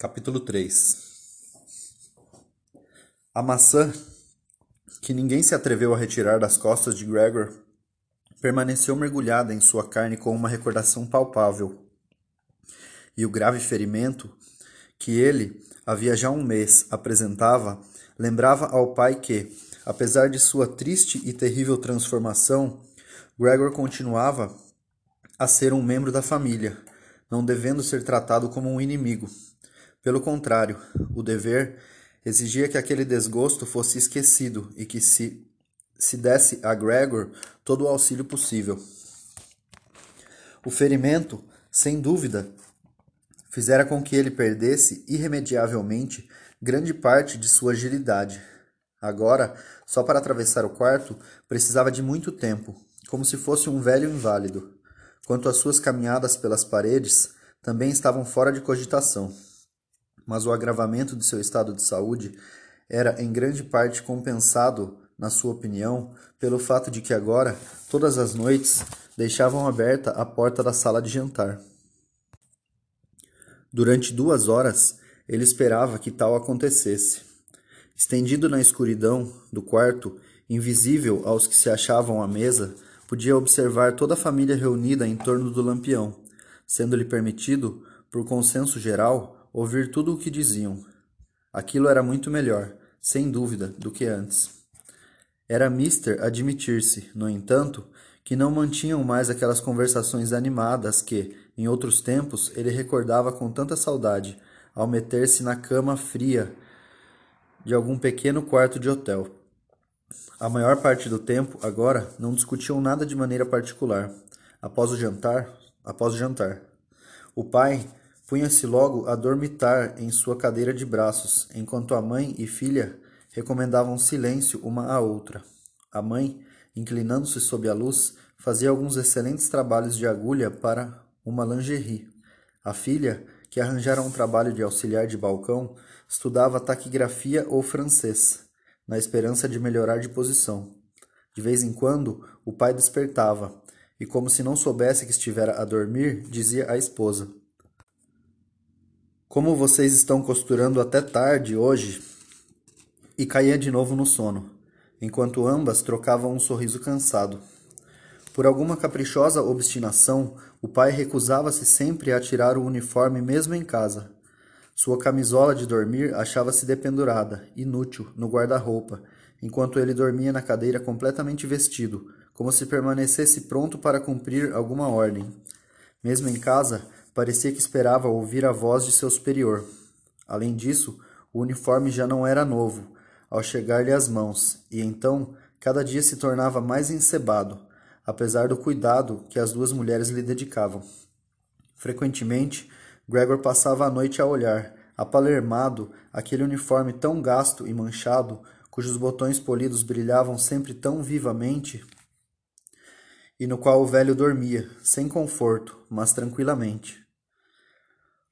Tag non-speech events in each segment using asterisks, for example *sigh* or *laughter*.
Capítulo 3 A maçã, que ninguém se atreveu a retirar das costas de Gregor, permaneceu mergulhada em sua carne com uma recordação palpável. E o grave ferimento que ele, havia já um mês, apresentava, lembrava ao pai que, apesar de sua triste e terrível transformação, Gregor continuava a ser um membro da família, não devendo ser tratado como um inimigo. Pelo contrário, o dever exigia que aquele desgosto fosse esquecido e que se, se desse a Gregor todo o auxílio possível. O ferimento, sem dúvida, fizera com que ele perdesse irremediavelmente grande parte de sua agilidade. Agora, só para atravessar o quarto, precisava de muito tempo, como se fosse um velho inválido. Quanto às suas caminhadas pelas paredes, também estavam fora de cogitação mas o agravamento de seu estado de saúde era em grande parte compensado, na sua opinião, pelo fato de que agora, todas as noites, deixavam aberta a porta da sala de jantar. Durante duas horas, ele esperava que tal acontecesse. Estendido na escuridão do quarto, invisível aos que se achavam à mesa, podia observar toda a família reunida em torno do lampião, sendo-lhe permitido, por consenso geral, ouvir tudo o que diziam. Aquilo era muito melhor, sem dúvida, do que antes. Era mister admitir-se, no entanto, que não mantinham mais aquelas conversações animadas que, em outros tempos, ele recordava com tanta saudade, ao meter-se na cama fria de algum pequeno quarto de hotel. A maior parte do tempo, agora, não discutiam nada de maneira particular. Após o jantar, após o jantar, o pai punha-se logo a dormitar em sua cadeira de braços, enquanto a mãe e filha recomendavam silêncio uma à outra. A mãe, inclinando-se sob a luz, fazia alguns excelentes trabalhos de agulha para uma lingerie. A filha, que arranjara um trabalho de auxiliar de balcão, estudava taquigrafia ou francês, na esperança de melhorar de posição. De vez em quando, o pai despertava, e como se não soubesse que estivera a dormir, dizia à esposa: como vocês estão costurando até tarde hoje? E caía de novo no sono, enquanto ambas trocavam um sorriso cansado. Por alguma caprichosa obstinação, o pai recusava-se sempre a tirar o uniforme mesmo em casa. Sua camisola de dormir achava-se dependurada, inútil, no guarda-roupa, enquanto ele dormia na cadeira completamente vestido, como se permanecesse pronto para cumprir alguma ordem. Mesmo em casa, Parecia que esperava ouvir a voz de seu superior. Além disso, o uniforme já não era novo, ao chegar-lhe às mãos, e então cada dia se tornava mais encebado, apesar do cuidado que as duas mulheres lhe dedicavam. Frequentemente, Gregor passava a noite a olhar, apalermado, aquele uniforme tão gasto e manchado, cujos botões polidos brilhavam sempre tão vivamente, e no qual o velho dormia, sem conforto, mas tranquilamente.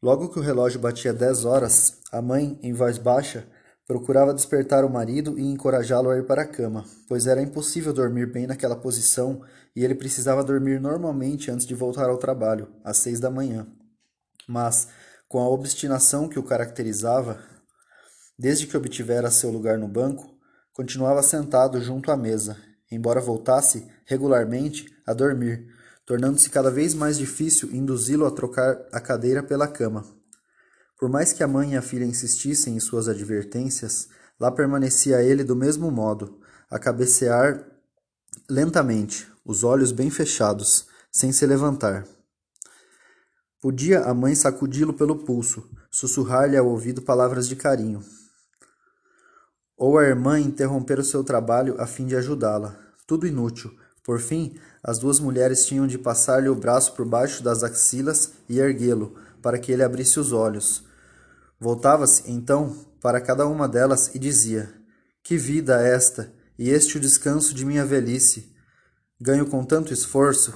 Logo que o relógio batia dez horas, a mãe, em voz baixa, procurava despertar o marido e encorajá-lo a ir para a cama, pois era impossível dormir bem naquela posição e ele precisava dormir normalmente antes de voltar ao trabalho, às seis da manhã. Mas, com a obstinação que o caracterizava, desde que obtivera seu lugar no banco, continuava sentado junto à mesa, embora voltasse regularmente a dormir, tornando-se cada vez mais difícil induzi-lo a trocar a cadeira pela cama. Por mais que a mãe e a filha insistissem em suas advertências, lá permanecia ele do mesmo modo, a cabecear lentamente, os olhos bem fechados, sem se levantar. Podia a mãe sacudi-lo pelo pulso, sussurrar-lhe ao ouvido palavras de carinho. Ou a irmã interromper o seu trabalho a fim de ajudá-la. Tudo inútil, por fim, as duas mulheres tinham de passar-lhe o braço por baixo das axilas e erguê-lo, para que ele abrisse os olhos. Voltava-se, então, para cada uma delas e dizia: Que vida esta, e este o descanso de minha velhice! Ganho com tanto esforço.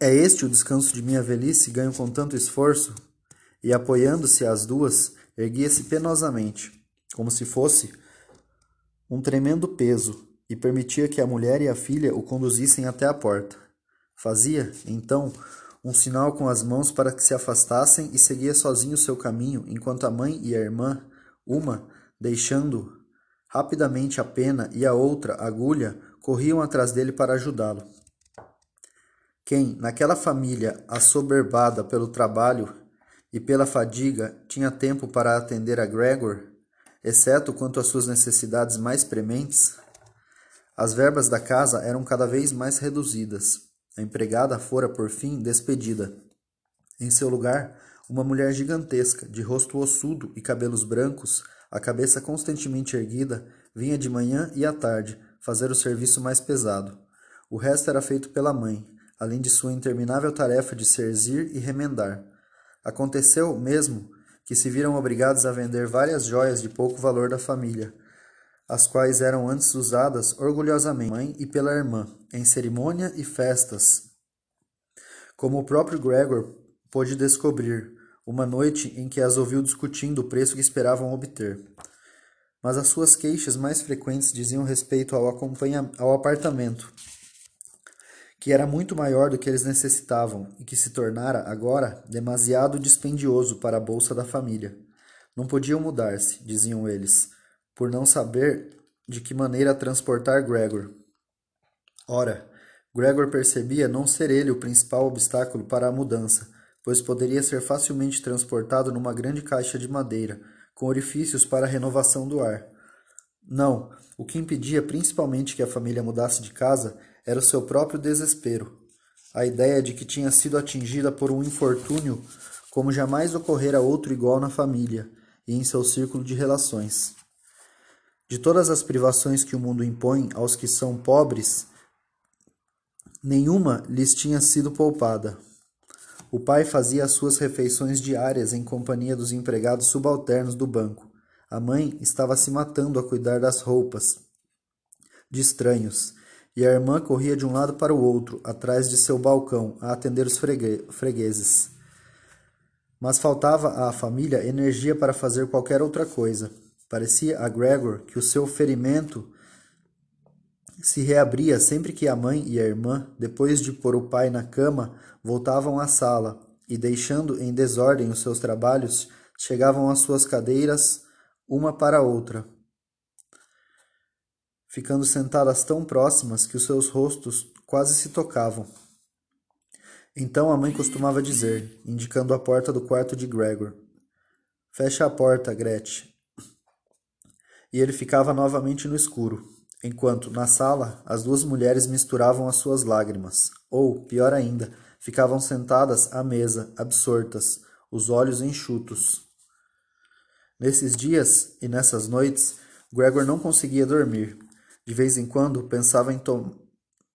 É este o descanso de minha velhice, ganho com tanto esforço? E apoiando-se às duas, erguia-se penosamente, como se fosse um tremendo peso, e permitia que a mulher e a filha o conduzissem até a porta. Fazia, então, um sinal com as mãos para que se afastassem e seguia sozinho seu caminho, enquanto a mãe e a irmã, uma, deixando rapidamente a pena e a outra, a agulha, corriam atrás dele para ajudá-lo. Quem, naquela família assoberbada pelo trabalho e pela fadiga, tinha tempo para atender a Gregor, exceto quanto às suas necessidades mais prementes? As verbas da casa eram cada vez mais reduzidas. A empregada fora, por fim, despedida. Em seu lugar, uma mulher gigantesca, de rosto ossudo e cabelos brancos, a cabeça constantemente erguida, vinha de manhã e à tarde fazer o serviço mais pesado. O resto era feito pela mãe, além de sua interminável tarefa de serzir e remendar. Aconteceu, mesmo, que se viram obrigados a vender várias joias de pouco valor da família, as quais eram antes usadas orgulhosamente mãe e pela irmã, em cerimônia e festas. Como o próprio Gregor pôde descobrir, uma noite em que as ouviu discutindo o preço que esperavam obter. Mas as suas queixas mais frequentes diziam respeito ao, ao apartamento, que era muito maior do que eles necessitavam e que se tornara, agora, demasiado dispendioso para a bolsa da família. Não podiam mudar-se, diziam eles, por não saber de que maneira transportar Gregor. Ora, Gregor percebia não ser ele o principal obstáculo para a mudança, pois poderia ser facilmente transportado numa grande caixa de madeira, com orifícios para a renovação do ar. Não, o que impedia principalmente que a família mudasse de casa era o seu próprio desespero. A ideia de que tinha sido atingida por um infortúnio como jamais ocorrera outro igual na família e em seu círculo de relações. De todas as privações que o mundo impõe aos que são pobres, nenhuma lhes tinha sido poupada. O pai fazia as suas refeições diárias em companhia dos empregados subalternos do banco. A mãe estava se matando a cuidar das roupas de estranhos, e a irmã corria de um lado para o outro, atrás de seu balcão, a atender os fregue fregueses. Mas faltava à família energia para fazer qualquer outra coisa. Parecia a Gregor que o seu ferimento se reabria sempre que a mãe e a irmã, depois de pôr o pai na cama, voltavam à sala e, deixando em desordem os seus trabalhos, chegavam às suas cadeiras, uma para outra, ficando sentadas tão próximas que os seus rostos quase se tocavam. Então a mãe costumava dizer, indicando a porta do quarto de Gregor: Fecha a porta, Gretchen e ele ficava novamente no escuro, enquanto, na sala, as duas mulheres misturavam as suas lágrimas, ou, pior ainda, ficavam sentadas à mesa, absortas, os olhos enxutos. Nesses dias e nessas noites, Gregor não conseguia dormir. De vez em quando pensava em, to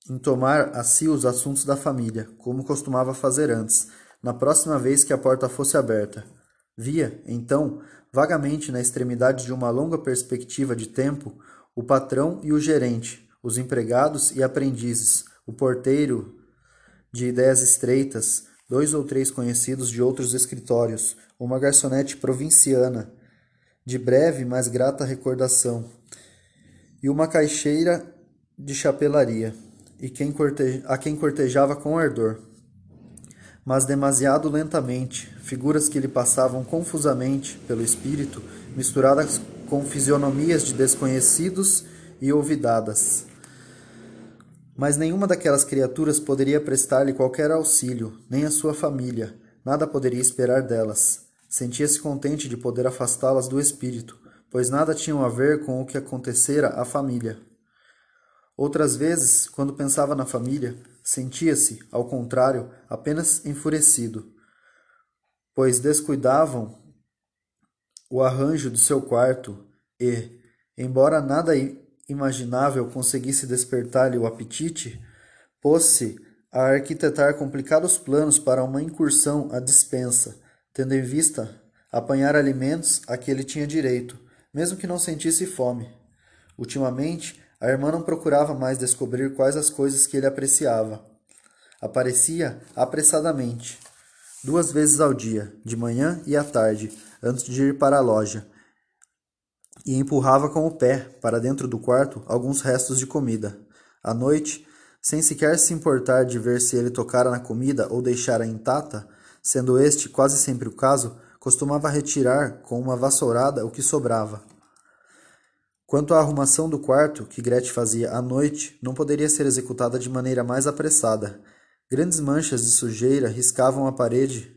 em tomar a si os assuntos da família, como costumava fazer antes, na próxima vez que a porta fosse aberta. Via, então, vagamente na extremidade de uma longa perspectiva de tempo, o patrão e o gerente, os empregados e aprendizes, o porteiro de ideias estreitas, dois ou três conhecidos de outros escritórios, uma garçonete provinciana, de breve mas grata recordação, e uma caixeira de chapelaria, e quem corte... a quem cortejava com ardor mas demasiado lentamente, figuras que lhe passavam confusamente pelo espírito, misturadas com fisionomias de desconhecidos e olvidadas. Mas nenhuma daquelas criaturas poderia prestar-lhe qualquer auxílio, nem a sua família, nada poderia esperar delas. Sentia-se contente de poder afastá-las do espírito, pois nada tinham a ver com o que acontecera à família. Outras vezes, quando pensava na família, sentia-se, ao contrário, apenas enfurecido, pois descuidavam o arranjo do seu quarto e, embora nada imaginável conseguisse despertar-lhe o apetite, pôs-se a arquitetar complicados planos para uma incursão à dispensa, tendo em vista apanhar alimentos a que ele tinha direito, mesmo que não sentisse fome. Ultimamente, a irmã não procurava mais descobrir quais as coisas que ele apreciava. Aparecia apressadamente, duas vezes ao dia, de manhã e à tarde, antes de ir para a loja, e empurrava com o pé para dentro do quarto alguns restos de comida. À noite, sem sequer se importar de ver se ele tocara na comida ou deixara intacta, sendo este quase sempre o caso, costumava retirar com uma vassourada o que sobrava. Quanto à arrumação do quarto, que Gretchen fazia à noite, não poderia ser executada de maneira mais apressada. Grandes manchas de sujeira riscavam a parede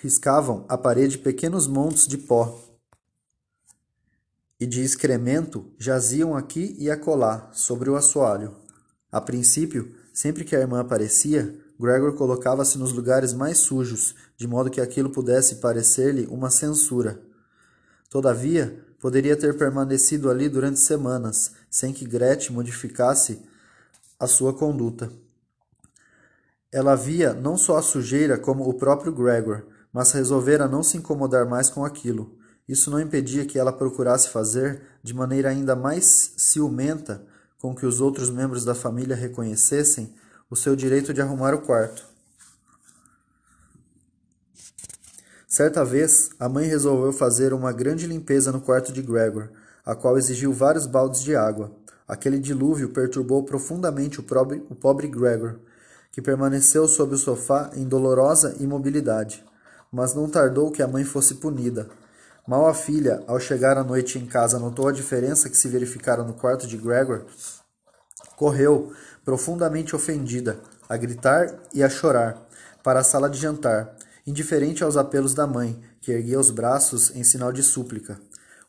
riscavam a parede pequenos montes de pó e de excremento jaziam aqui e acolá sobre o assoalho. A princípio, sempre que a irmã aparecia, Gregor colocava-se nos lugares mais sujos, de modo que aquilo pudesse parecer-lhe uma censura. Todavia, poderia ter permanecido ali durante semanas, sem que Gretchen modificasse a sua conduta. Ela via não só a sujeira como o próprio Gregor, mas resolvera não se incomodar mais com aquilo. Isso não impedia que ela procurasse fazer, de maneira ainda mais ciumenta, com que os outros membros da família reconhecessem o seu direito de arrumar o quarto. Certa vez, a mãe resolveu fazer uma grande limpeza no quarto de Gregor, a qual exigiu vários baldes de água. Aquele dilúvio perturbou profundamente o pobre, o pobre Gregor, que permaneceu sob o sofá em dolorosa imobilidade. Mas não tardou que a mãe fosse punida. Mal a filha, ao chegar à noite em casa, notou a diferença que se verificara no quarto de Gregor. Correu, profundamente ofendida, a gritar e a chorar, para a sala de jantar, indiferente aos apelos da mãe, que erguia os braços em sinal de súplica.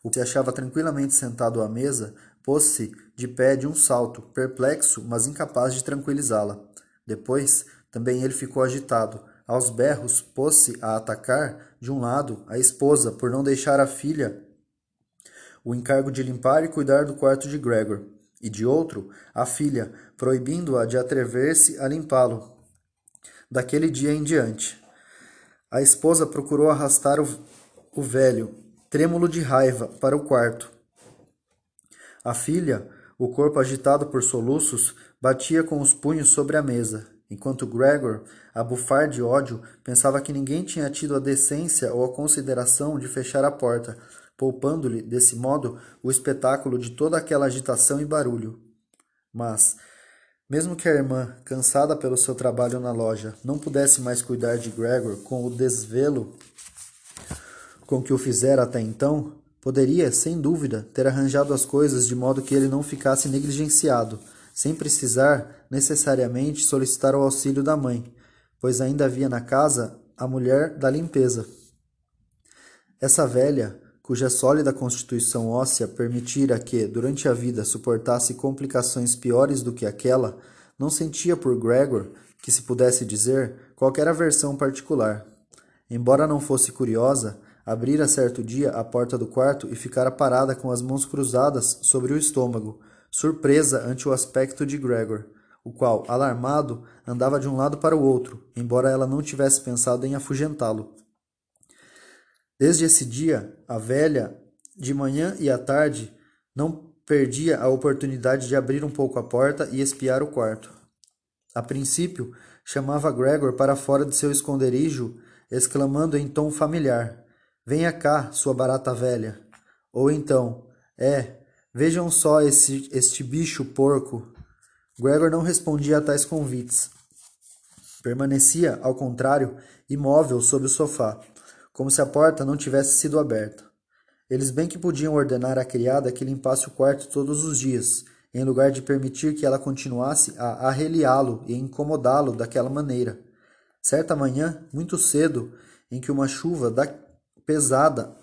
O que se achava tranquilamente sentado à mesa, pôs-se de pé de um salto, perplexo, mas incapaz de tranquilizá-la. Depois, também ele ficou agitado, aos berros, pôs-se a atacar, de um lado, a esposa, por não deixar a filha o encargo de limpar e cuidar do quarto de Gregor, e de outro, a filha, proibindo-a de atrever-se a limpá-lo. Daquele dia em diante, a esposa procurou arrastar o, o velho, trêmulo de raiva, para o quarto. A filha, o corpo agitado por soluços, batia com os punhos sobre a mesa, enquanto Gregor, a bufar de ódio, pensava que ninguém tinha tido a decência ou a consideração de fechar a porta, poupando-lhe, desse modo, o espetáculo de toda aquela agitação e barulho. Mas, mesmo que a irmã, cansada pelo seu trabalho na loja, não pudesse mais cuidar de Gregor com o desvelo com que o fizera até então, poderia, sem dúvida, ter arranjado as coisas de modo que ele não ficasse negligenciado sem precisar necessariamente solicitar o auxílio da mãe, pois ainda havia na casa a mulher da limpeza. Essa velha, cuja sólida constituição óssea permitira que, durante a vida, suportasse complicações piores do que aquela, não sentia por Gregor, que se pudesse dizer, qualquer aversão particular. Embora não fosse curiosa, abrira certo dia a porta do quarto e ficara parada com as mãos cruzadas sobre o estômago, surpresa ante o aspecto de Gregor, o qual, alarmado, andava de um lado para o outro, embora ela não tivesse pensado em afugentá-lo. Desde esse dia, a velha, de manhã e à tarde, não perdia a oportunidade de abrir um pouco a porta e espiar o quarto. A princípio, chamava Gregor para fora de seu esconderijo, exclamando em tom familiar: Venha cá, sua barata velha. Ou então: É, Vejam só esse, este bicho porco. Gregor não respondia a tais convites. Permanecia, ao contrário, imóvel sob o sofá, como se a porta não tivesse sido aberta. Eles bem que podiam ordenar à criada que limpasse o quarto todos os dias, em lugar de permitir que ela continuasse a arreliá-lo e incomodá-lo daquela maneira. Certa manhã, muito cedo, em que uma chuva pesada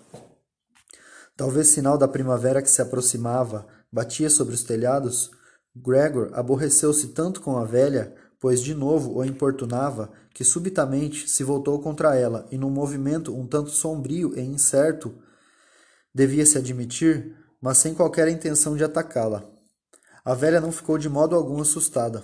Talvez sinal da primavera que se aproximava batia sobre os telhados. Gregor aborreceu-se tanto com a velha, pois de novo o importunava, que subitamente se voltou contra ela e num movimento um tanto sombrio e incerto, devia-se admitir, mas sem qualquer intenção de atacá-la. A velha não ficou de modo algum assustada.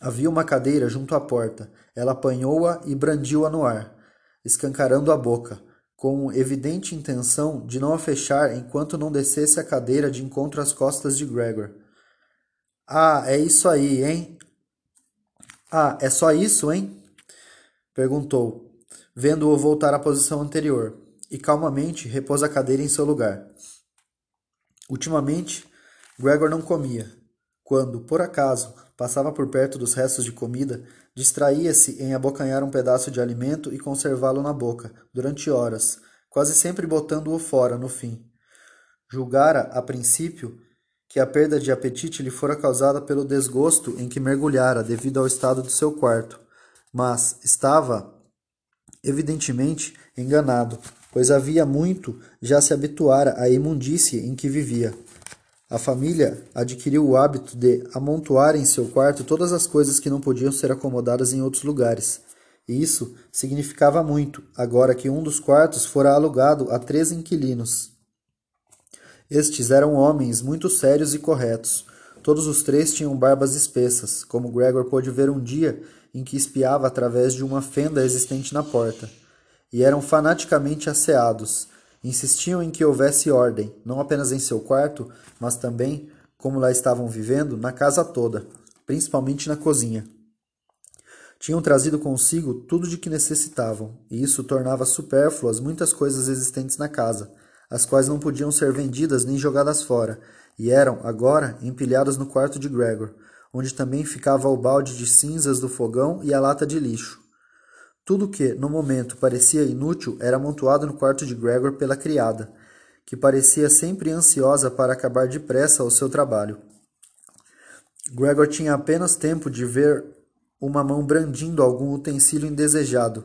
Havia uma cadeira junto à porta. Ela apanhou-a e brandiu-a no ar, escancarando a boca com evidente intenção de não a fechar enquanto não descesse a cadeira de encontro às costas de Gregor. Ah, é isso aí, hein? Ah, é só isso, hein? Perguntou, vendo-o voltar à posição anterior, e calmamente repôs a cadeira em seu lugar. Ultimamente, Gregor não comia. Quando, por acaso, passava por perto dos restos de comida, distraía-se em abocanhar um pedaço de alimento e conservá-lo na boca, durante horas, quase sempre botando-o fora no fim. Julgara, a princípio, que a perda de apetite lhe fora causada pelo desgosto em que mergulhara devido ao estado do seu quarto, mas estava, evidentemente, enganado, pois havia muito já se habituara à imundície em que vivia. A família adquiriu o hábito de amontoar em seu quarto todas as coisas que não podiam ser acomodadas em outros lugares. E isso significava muito, agora que um dos quartos fora alugado a três inquilinos. Estes eram homens muito sérios e corretos. Todos os três tinham barbas espessas, como Gregor pôde ver um dia em que espiava através de uma fenda existente na porta. E eram fanaticamente asseados. Insistiam em que houvesse ordem, não apenas em seu quarto, mas também, como lá estavam vivendo, na casa toda, principalmente na cozinha. Tinham trazido consigo tudo de que necessitavam, e isso tornava supérfluas muitas coisas existentes na casa as quais não podiam ser vendidas nem jogadas fora, e eram, agora, empilhadas no quarto de Gregor, onde também ficava o balde de cinzas do fogão e a lata de lixo. Tudo que, no momento, parecia inútil era amontoado no quarto de Gregor pela criada, que parecia sempre ansiosa para acabar depressa o seu trabalho. Gregor tinha apenas tempo de ver uma mão brandindo algum utensílio indesejado,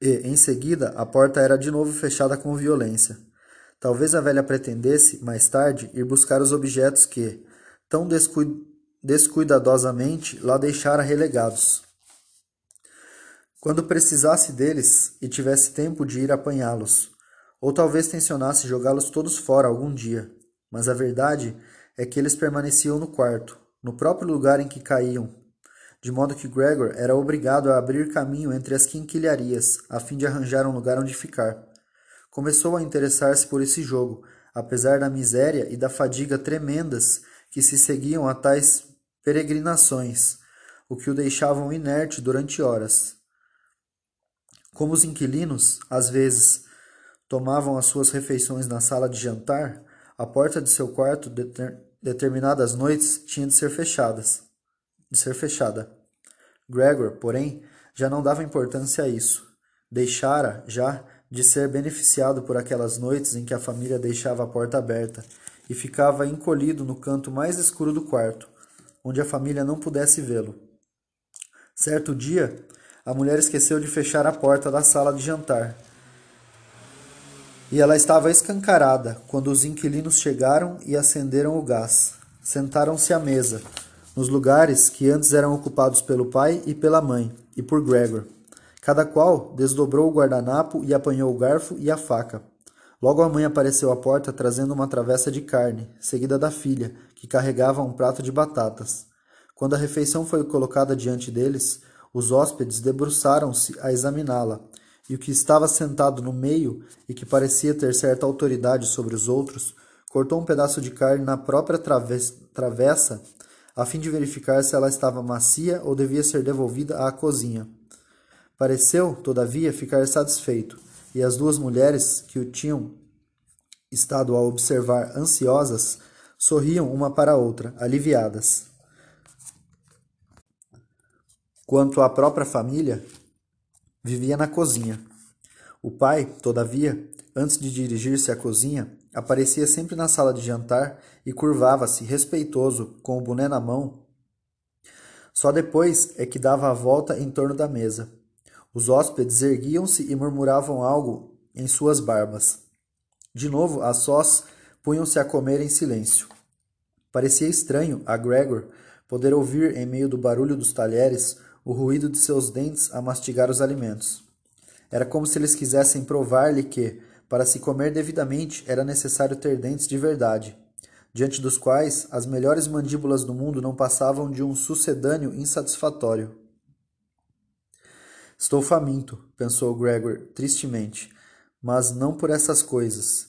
e, em seguida, a porta era de novo fechada com violência. Talvez a velha pretendesse, mais tarde, ir buscar os objetos que, tão descuidadosamente, lá deixara relegados. Quando precisasse deles e tivesse tempo de ir apanhá-los, ou talvez tensionasse jogá-los todos fora algum dia, mas a verdade é que eles permaneciam no quarto, no próprio lugar em que caíam, de modo que Gregor era obrigado a abrir caminho entre as quinquilharias, a fim de arranjar um lugar onde ficar. Começou a interessar-se por esse jogo, apesar da miséria e da fadiga tremendas que se seguiam a tais peregrinações, o que o deixavam inerte durante horas. Como os inquilinos, às vezes, tomavam as suas refeições na sala de jantar, a porta de seu quarto, deter, determinadas noites, tinha de ser fechadas de ser fechada. Gregor, porém, já não dava importância a isso. Deixara, já, de ser beneficiado por aquelas noites em que a família deixava a porta aberta e ficava encolhido no canto mais escuro do quarto, onde a família não pudesse vê-lo. Certo dia, a mulher esqueceu de fechar a porta da sala de jantar. E ela estava escancarada quando os inquilinos chegaram e acenderam o gás. Sentaram-se à mesa, nos lugares que antes eram ocupados pelo pai e pela mãe, e por Gregor. Cada qual desdobrou o guardanapo e apanhou o garfo e a faca. Logo a mãe apareceu à porta trazendo uma travessa de carne, seguida da filha, que carregava um prato de batatas. Quando a refeição foi colocada diante deles, os hóspedes debruçaram-se a examiná-la, e o que estava sentado no meio e que parecia ter certa autoridade sobre os outros, cortou um pedaço de carne na própria travessa a fim de verificar se ela estava macia ou devia ser devolvida à cozinha. Pareceu, todavia, ficar satisfeito, e as duas mulheres que o tinham estado a observar ansiosas sorriam uma para a outra, aliviadas. Quanto à própria família, vivia na cozinha. O pai, todavia, antes de dirigir-se à cozinha, Aparecia sempre na sala de jantar e curvava-se, respeitoso, com o boné na mão. Só depois é que dava a volta em torno da mesa. Os hóspedes erguiam-se e murmuravam algo em suas barbas. De novo, a sós, punham-se a comer em silêncio. Parecia estranho a Gregor poder ouvir, em meio do barulho dos talheres, o ruído de seus dentes a mastigar os alimentos. Era como se eles quisessem provar-lhe que, para se comer devidamente era necessário ter dentes de verdade, diante dos quais as melhores mandíbulas do mundo não passavam de um sucedâneo insatisfatório. Estou faminto, pensou Gregor tristemente, mas não por essas coisas.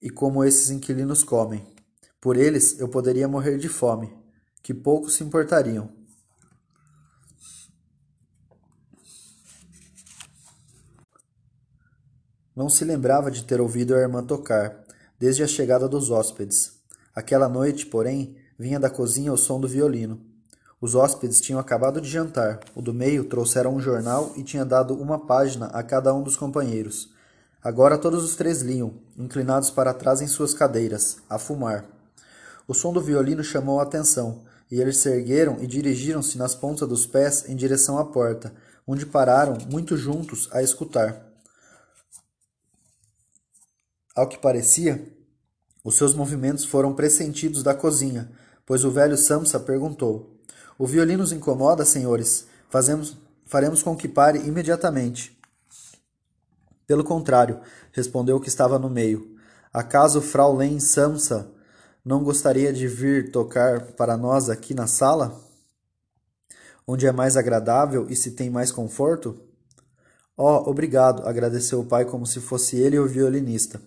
E como esses inquilinos comem. Por eles eu poderia morrer de fome, que poucos se importariam. Não se lembrava de ter ouvido a irmã tocar, desde a chegada dos hóspedes. Aquela noite, porém, vinha da cozinha o som do violino. Os hóspedes tinham acabado de jantar. O do meio trouxera um jornal e tinha dado uma página a cada um dos companheiros. Agora todos os três liam, inclinados para trás em suas cadeiras, a fumar. O som do violino chamou a atenção, e eles se ergueram e dirigiram-se nas pontas dos pés em direção à porta, onde pararam, muito juntos, a escutar. Ao que parecia, os seus movimentos foram pressentidos da cozinha, pois o velho Samsa perguntou: O violino os incomoda, senhores? Fazemos, faremos com que pare imediatamente. Pelo contrário, respondeu o que estava no meio. Acaso Fraulein Samsa não gostaria de vir tocar para nós aqui na sala? Onde é mais agradável e se tem mais conforto? Oh, obrigado, agradeceu o pai como se fosse ele o violinista.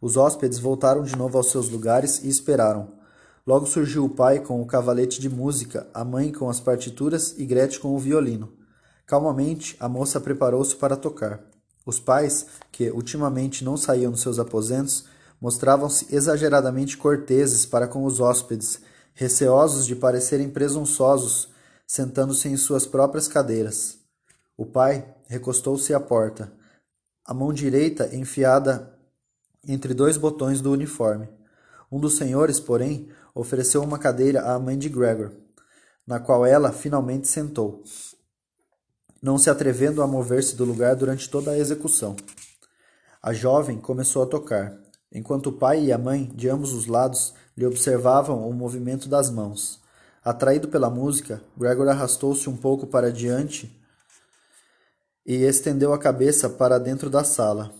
Os hóspedes voltaram de novo aos seus lugares e esperaram. Logo surgiu o pai com o cavalete de música, a mãe com as partituras e Gretchen com o violino. Calmamente, a moça preparou-se para tocar. Os pais, que ultimamente não saíam dos seus aposentos, mostravam-se exageradamente corteses para com os hóspedes, receosos de parecerem presunçosos, sentando-se em suas próprias cadeiras. O pai recostou-se à porta, a mão direita enfiada entre dois botões do uniforme. Um dos senhores, porém, ofereceu uma cadeira à mãe de Gregor, na qual ela finalmente sentou não se atrevendo a mover-se do lugar durante toda a execução. A jovem começou a tocar, enquanto o pai e a mãe, de ambos os lados, lhe observavam o movimento das mãos. Atraído pela música, Gregor arrastou-se um pouco para diante e estendeu a cabeça para dentro da sala.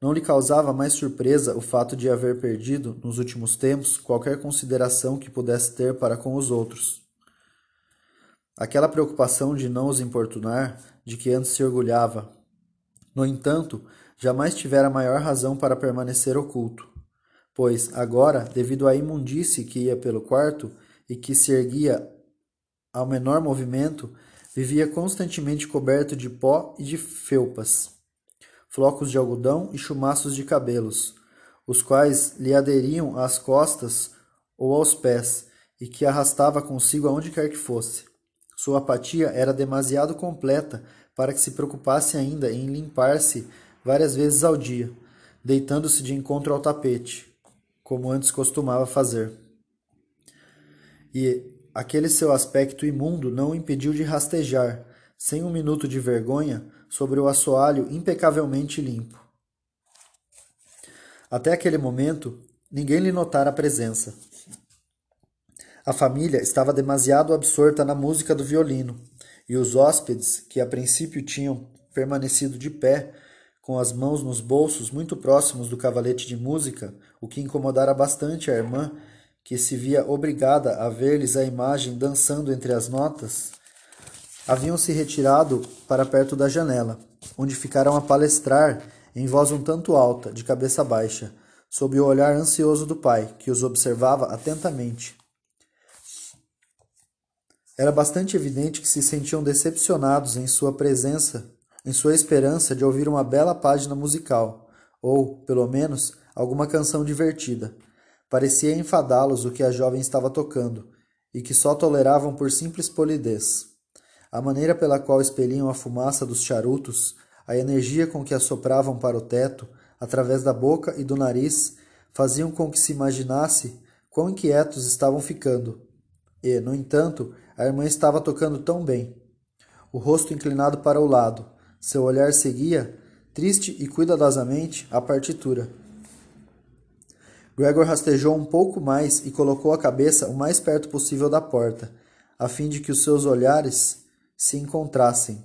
Não lhe causava mais surpresa o fato de haver perdido, nos últimos tempos, qualquer consideração que pudesse ter para com os outros. Aquela preocupação de não os importunar, de que antes se orgulhava. No entanto, jamais tivera maior razão para permanecer oculto, pois, agora, devido à imundície que ia pelo quarto e que se erguia ao menor movimento, vivia constantemente coberto de pó e de felpas, flocos de algodão e chumaços de cabelos, os quais lhe aderiam às costas ou aos pés, e que arrastava consigo aonde quer que fosse. Sua apatia era demasiado completa para que se preocupasse ainda em limpar-se várias vezes ao dia, deitando-se de encontro ao tapete, como antes costumava fazer. E aquele seu aspecto imundo não o impediu de rastejar, sem um minuto de vergonha, sobre o assoalho impecavelmente limpo. Até aquele momento, ninguém lhe notara a presença. A família estava demasiado absorta na música do violino, e os hóspedes, que a princípio tinham permanecido de pé, com as mãos nos bolsos muito próximos do cavalete de música, o que incomodara bastante a irmã, que se via obrigada a ver-lhes a imagem dançando entre as notas, haviam se retirado para perto da janela, onde ficaram a palestrar em voz um tanto alta, de cabeça baixa, sob o olhar ansioso do pai, que os observava atentamente. Era bastante evidente que se sentiam decepcionados em sua presença, em sua esperança de ouvir uma bela página musical, ou, pelo menos, alguma canção divertida. Parecia enfadá-los o que a jovem estava tocando, e que só toleravam por simples polidez. A maneira pela qual expeliam a fumaça dos charutos, a energia com que assopravam para o teto, através da boca e do nariz, faziam com que se imaginasse quão inquietos estavam ficando. E, no entanto, a irmã estava tocando tão bem. O rosto inclinado para o lado, seu olhar seguia, triste e cuidadosamente, a partitura. Gregor rastejou um pouco mais e colocou a cabeça o mais perto possível da porta, a fim de que os seus olhares se encontrassem.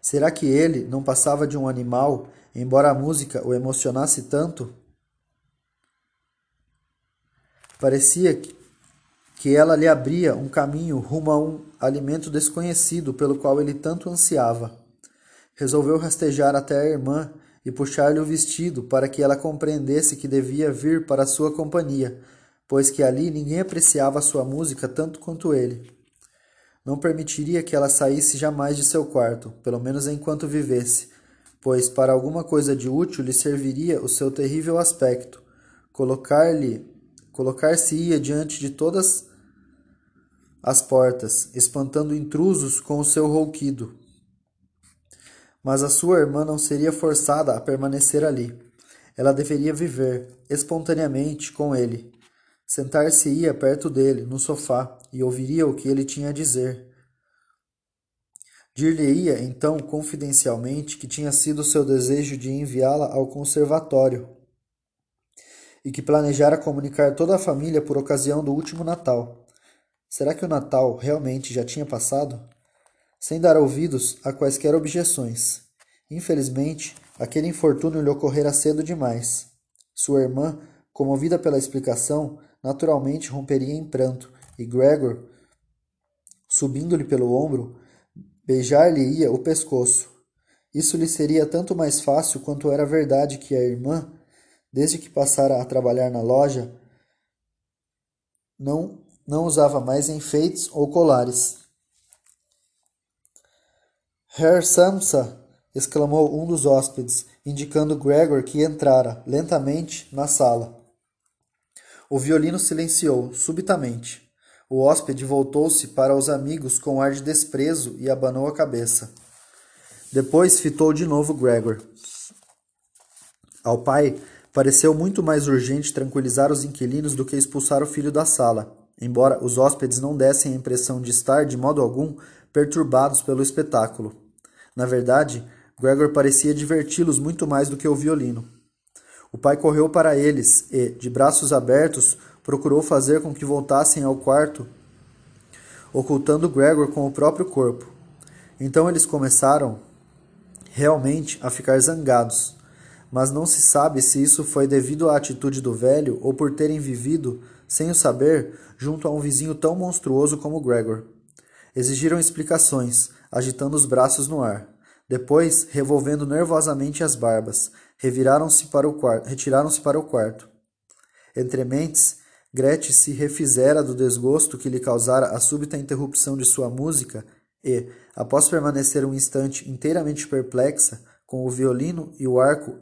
Será que ele não passava de um animal, embora a música o emocionasse tanto? Parecia que ela lhe abria um caminho rumo a um alimento desconhecido pelo qual ele tanto ansiava. Resolveu rastejar até a irmã e puxar-lhe o vestido para que ela compreendesse que devia vir para sua companhia, pois que ali ninguém apreciava sua música tanto quanto ele. Não permitiria que ela saísse jamais de seu quarto, pelo menos enquanto vivesse, pois para alguma coisa de útil lhe serviria o seu terrível aspecto. Colocar-lhe colocar-se-ia diante de todas as portas, espantando intrusos com o seu rouquido. Mas a sua irmã não seria forçada a permanecer ali. Ela deveria viver, espontaneamente, com ele. Sentar-se-ia perto dele, no sofá, e ouviria o que ele tinha a dizer. Dir-lhe-ia, então, confidencialmente, que tinha sido seu desejo de enviá-la ao conservatório e que planejara comunicar toda a família por ocasião do último Natal. Será que o Natal realmente já tinha passado? Sem dar ouvidos a quaisquer objeções. Infelizmente, aquele infortúnio lhe ocorrera cedo demais. Sua irmã, comovida pela explicação, naturalmente romperia em pranto, e Gregor, subindo-lhe pelo ombro, beijar-lhe-ia o pescoço. Isso lhe seria tanto mais fácil quanto era verdade que a irmã, desde que passara a trabalhar na loja, não não usava mais enfeites ou colares. Herr Samsa! exclamou um dos hóspedes, indicando Gregor que entrara, lentamente, na sala. O violino silenciou, subitamente. O hóspede voltou-se para os amigos com ar de desprezo e abanou a cabeça. Depois fitou de novo Gregor. Ao pai, pareceu muito mais urgente tranquilizar os inquilinos do que expulsar o filho da sala embora os hóspedes não dessem a impressão de estar, de modo algum, perturbados pelo espetáculo. Na verdade, Gregor parecia diverti-los muito mais do que o violino. O pai correu para eles e, de braços abertos, procurou fazer com que voltassem ao quarto, ocultando Gregor com o próprio corpo. Então eles começaram realmente a ficar zangados, mas não se sabe se isso foi devido à atitude do velho ou por terem vivido sem o saber, junto a um vizinho tão monstruoso como Gregor. Exigiram explicações, agitando os braços no ar. Depois, revolvendo nervosamente as barbas, reviraram-se para o quarto, retiraram-se para o quarto. Entre mentes, Gretchen se refizera do desgosto que lhe causara a súbita interrupção de sua música e, após permanecer um instante inteiramente perplexa, com o violino e o arco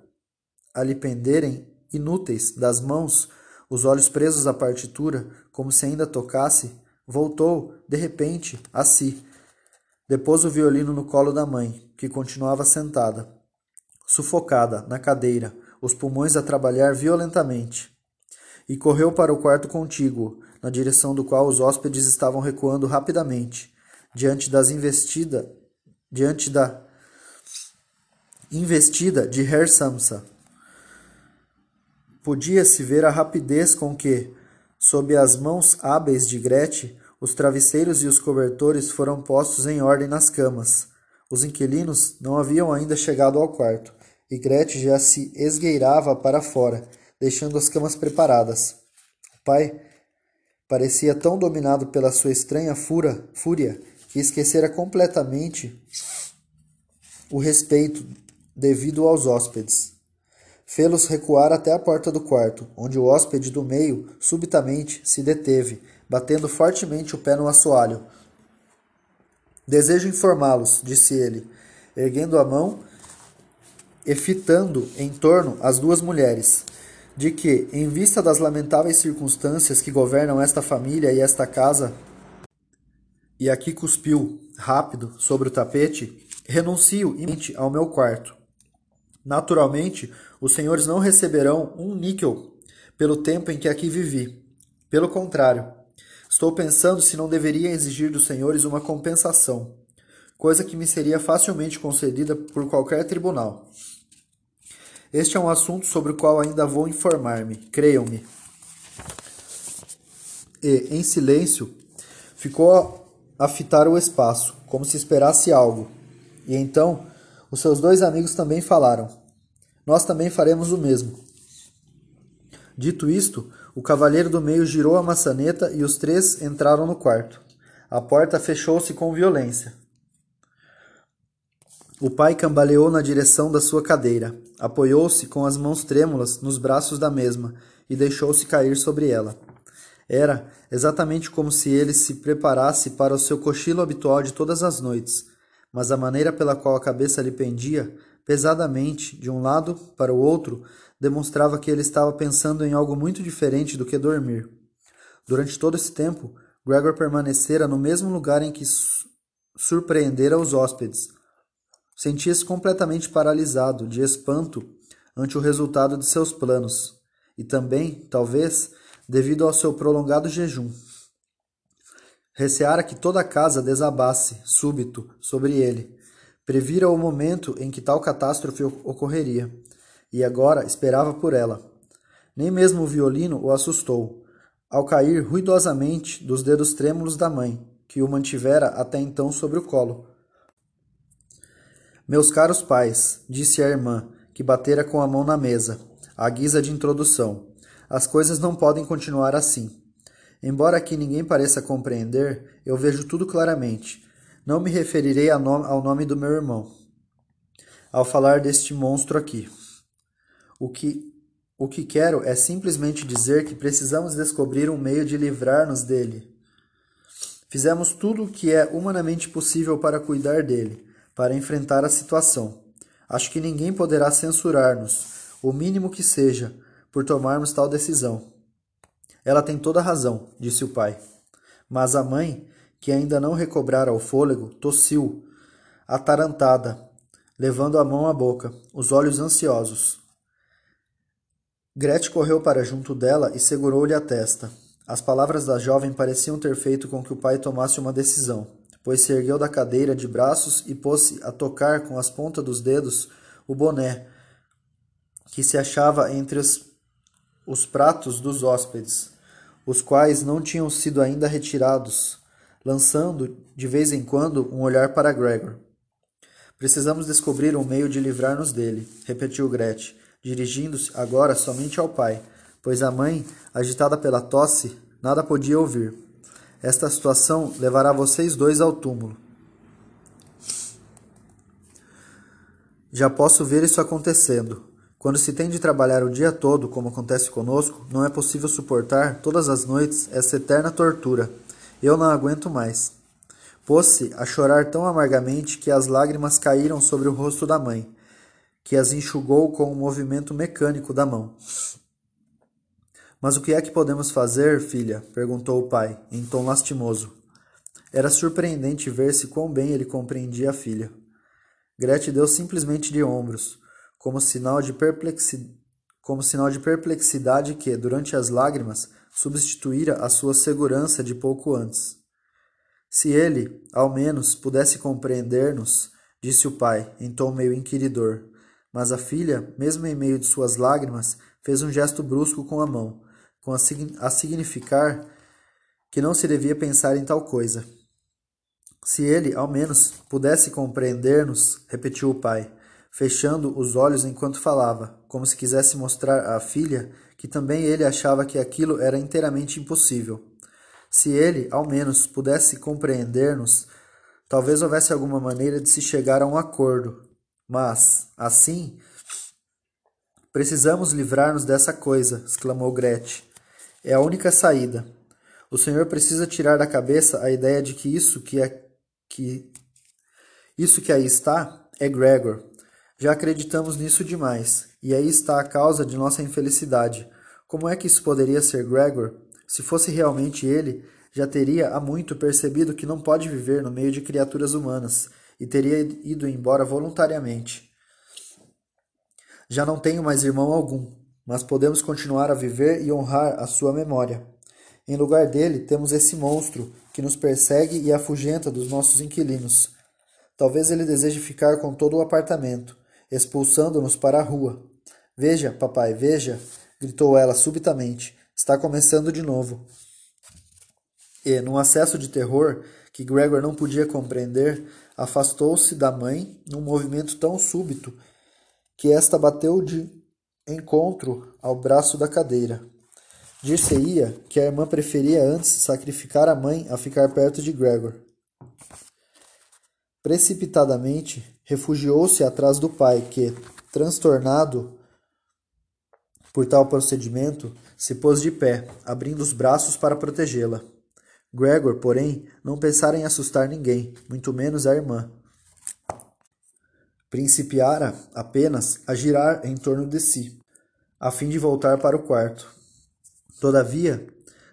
a lhe penderem inúteis das mãos, os olhos presos à partitura, como se ainda tocasse, voltou, de repente, a si. Depôs o violino no colo da mãe, que continuava sentada, sufocada, na cadeira, os pulmões a trabalhar violentamente. E correu para o quarto contíguo, na direção do qual os hóspedes estavam recuando rapidamente, diante das investida, diante da investida de Herr Samsa. Podia-se ver a rapidez com que, sob as mãos hábeis de Gretchen, os travesseiros e os cobertores foram postos em ordem nas camas. Os inquilinos não haviam ainda chegado ao quarto, e Gretchen já se esgueirava para fora, deixando as camas preparadas. O pai parecia tão dominado pela sua estranha fura, fúria que esquecera completamente o respeito devido aos hóspedes. Fê-los recuar até a porta do quarto, onde o hóspede do meio subitamente se deteve, batendo fortemente o pé no assoalho. Desejo informá-los, disse ele, erguendo a mão e fitando em torno as duas mulheres, de que, em vista das lamentáveis circunstâncias que governam esta família e esta casa, e aqui cuspiu, rápido, sobre o tapete, renuncio imediatamente ao meu quarto. Naturalmente, os senhores não receberão um níquel pelo tempo em que aqui vivi. Pelo contrário, estou pensando se não deveria exigir dos senhores uma compensação, coisa que me seria facilmente concedida por qualquer tribunal. Este é um assunto sobre o qual ainda vou informar-me, creiam-me. E, em silêncio, ficou a fitar o espaço, como se esperasse algo. E então, os seus dois amigos também falaram nós também faremos o mesmo. Dito isto, o cavalheiro do meio girou a maçaneta e os três entraram no quarto. A porta fechou-se com violência. O pai cambaleou na direção da sua cadeira, apoiou-se com as mãos trêmulas nos braços da mesma e deixou-se cair sobre ela. Era exatamente como se ele se preparasse para o seu cochilo habitual de todas as noites, mas a maneira pela qual a cabeça lhe pendia pesadamente de um lado para o outro demonstrava que ele estava pensando em algo muito diferente do que dormir. Durante todo esse tempo, Gregor permanecera no mesmo lugar em que surpreendera os hóspedes. Sentia-se completamente paralisado, de espanto, ante o resultado de seus planos, e também, talvez, devido ao seu prolongado jejum. Receara que toda a casa desabasse, súbito, sobre ele. Previra o momento em que tal catástrofe ocorreria, e agora esperava por ela. Nem mesmo o violino o assustou, ao cair ruidosamente dos dedos trêmulos da mãe, que o mantivera até então sobre o colo. Meus caros pais, disse a irmã, que batera com a mão na mesa, à guisa de introdução, as coisas não podem continuar assim. Embora aqui ninguém pareça compreender, eu vejo tudo claramente. Não me referirei ao nome do meu irmão. Ao falar deste monstro aqui. O que, o que quero é simplesmente dizer que precisamos descobrir um meio de livrar-nos dele. Fizemos tudo o que é humanamente possível para cuidar dele, para enfrentar a situação. Acho que ninguém poderá censurar-nos, o mínimo que seja, por tomarmos tal decisão. Ela tem toda a razão, disse o pai. Mas a mãe, que ainda não recobrara o fôlego, tossiu, atarantada, levando a mão à boca, os olhos ansiosos. Gretchen correu para junto dela e segurou-lhe a testa. As palavras da jovem pareciam ter feito com que o pai tomasse uma decisão, pois se ergueu da cadeira de braços e pôs-se a tocar com as pontas dos dedos o boné, que se achava entre os, os pratos dos hóspedes, os quais não tinham sido ainda retirados, lançando de vez em quando um olhar para Gregor. Precisamos descobrir um meio de livrar-nos dele, repetiu Gretchen dirigindo-se agora somente ao pai, pois a mãe, agitada pela tosse, nada podia ouvir. Esta situação levará vocês dois ao túmulo. Já posso ver isso acontecendo. Quando se tem de trabalhar o dia todo, como acontece conosco, não é possível suportar todas as noites essa eterna tortura. Eu não aguento mais. Pôs-se a chorar tão amargamente que as lágrimas caíram sobre o rosto da mãe que as enxugou com um movimento mecânico da mão. Mas o que é que podemos fazer, filha? perguntou o pai, em tom lastimoso. Era surpreendente ver-se quão bem ele compreendia a filha. Gretchen deu simplesmente de ombros, como sinal de, perplexi... como sinal de perplexidade que, durante as lágrimas, substituíra a sua segurança de pouco antes. Se ele, ao menos, pudesse compreender-nos, disse o pai, em tom meio inquiridor, mas a filha, mesmo em meio de suas lágrimas, fez um gesto brusco com a mão, com a, a significar que não se devia pensar em tal coisa. Se ele, ao menos, pudesse compreender-nos, repetiu o pai, fechando os olhos enquanto falava, como se quisesse mostrar à filha que também ele achava que aquilo era inteiramente impossível. Se ele, ao menos, pudesse compreender-nos, talvez houvesse alguma maneira de se chegar a um acordo, mas, assim, precisamos livrar-nos dessa coisa, exclamou Gretchen. É a única saída. O Senhor precisa tirar da cabeça a ideia de que isso que é que isso que aí está é Gregor. Já acreditamos nisso demais, e aí está a causa de nossa infelicidade. Como é que isso poderia ser Gregor? Se fosse realmente ele, já teria há muito percebido que não pode viver no meio de criaturas humanas e teria ido embora voluntariamente. Já não tenho mais irmão algum, mas podemos continuar a viver e honrar a sua memória. Em lugar dele, temos esse monstro que nos persegue e afugenta dos nossos inquilinos. Talvez ele deseje ficar com todo o apartamento, expulsando-nos para a rua. Veja, papai, veja! gritou ela subitamente. Está começando de novo. E, num acesso de terror que Gregor não podia compreender, afastou-se da mãe num movimento tão súbito que esta bateu de encontro ao braço da cadeira. Dir-se-ia que a irmã preferia antes sacrificar a mãe a ficar perto de Gregor. Precipitadamente, refugiou-se atrás do pai, que, transtornado por tal procedimento, se pôs de pé, abrindo os braços para protegê-la. Gregor, porém, não pensara em assustar ninguém, muito menos a irmã. Principiara apenas a girar em torno de si, a fim de voltar para o quarto. Todavia,